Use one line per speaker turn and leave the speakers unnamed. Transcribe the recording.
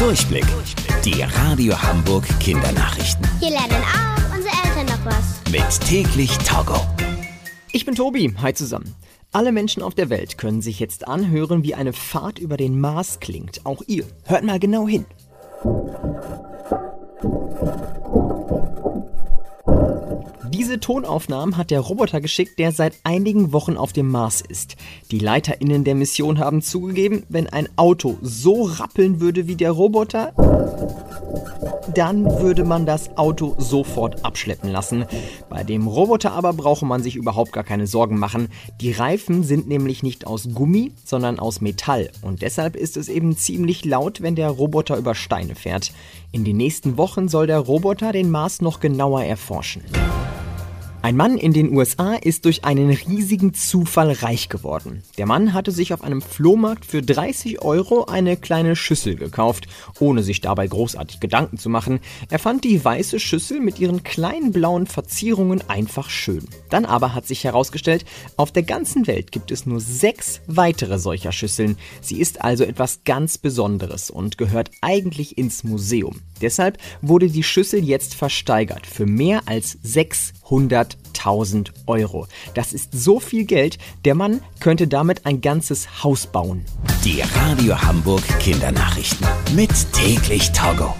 Durchblick. Die Radio Hamburg Kindernachrichten.
Hier lernen auch unsere Eltern noch was.
Mit täglich Togo.
Ich bin Tobi. Hi zusammen. Alle Menschen auf der Welt können sich jetzt anhören, wie eine Fahrt über den Mars klingt. Auch ihr. Hört mal genau hin. Diese Tonaufnahmen hat der Roboter geschickt, der seit einigen Wochen auf dem Mars ist. Die LeiterInnen der Mission haben zugegeben, wenn ein Auto so rappeln würde wie der Roboter, dann würde man das Auto sofort abschleppen lassen. Bei dem Roboter aber brauche man sich überhaupt gar keine Sorgen machen. Die Reifen sind nämlich nicht aus Gummi, sondern aus Metall. Und deshalb ist es eben ziemlich laut, wenn der Roboter über Steine fährt. In den nächsten Wochen soll der Roboter den Mars noch genauer erforschen. Ein Mann in den USA ist durch einen riesigen Zufall reich geworden. Der Mann hatte sich auf einem Flohmarkt für 30 Euro eine kleine Schüssel gekauft, ohne sich dabei großartig Gedanken zu machen. Er fand die weiße Schüssel mit ihren kleinen blauen Verzierungen einfach schön. Dann aber hat sich herausgestellt, auf der ganzen Welt gibt es nur sechs weitere solcher Schüsseln. Sie ist also etwas ganz Besonderes und gehört eigentlich ins Museum. Deshalb wurde die Schüssel jetzt versteigert für mehr als 600.000 Euro. Das ist so viel Geld, der Mann könnte damit ein ganzes Haus bauen.
Die Radio Hamburg Kindernachrichten. Mit täglich Togo.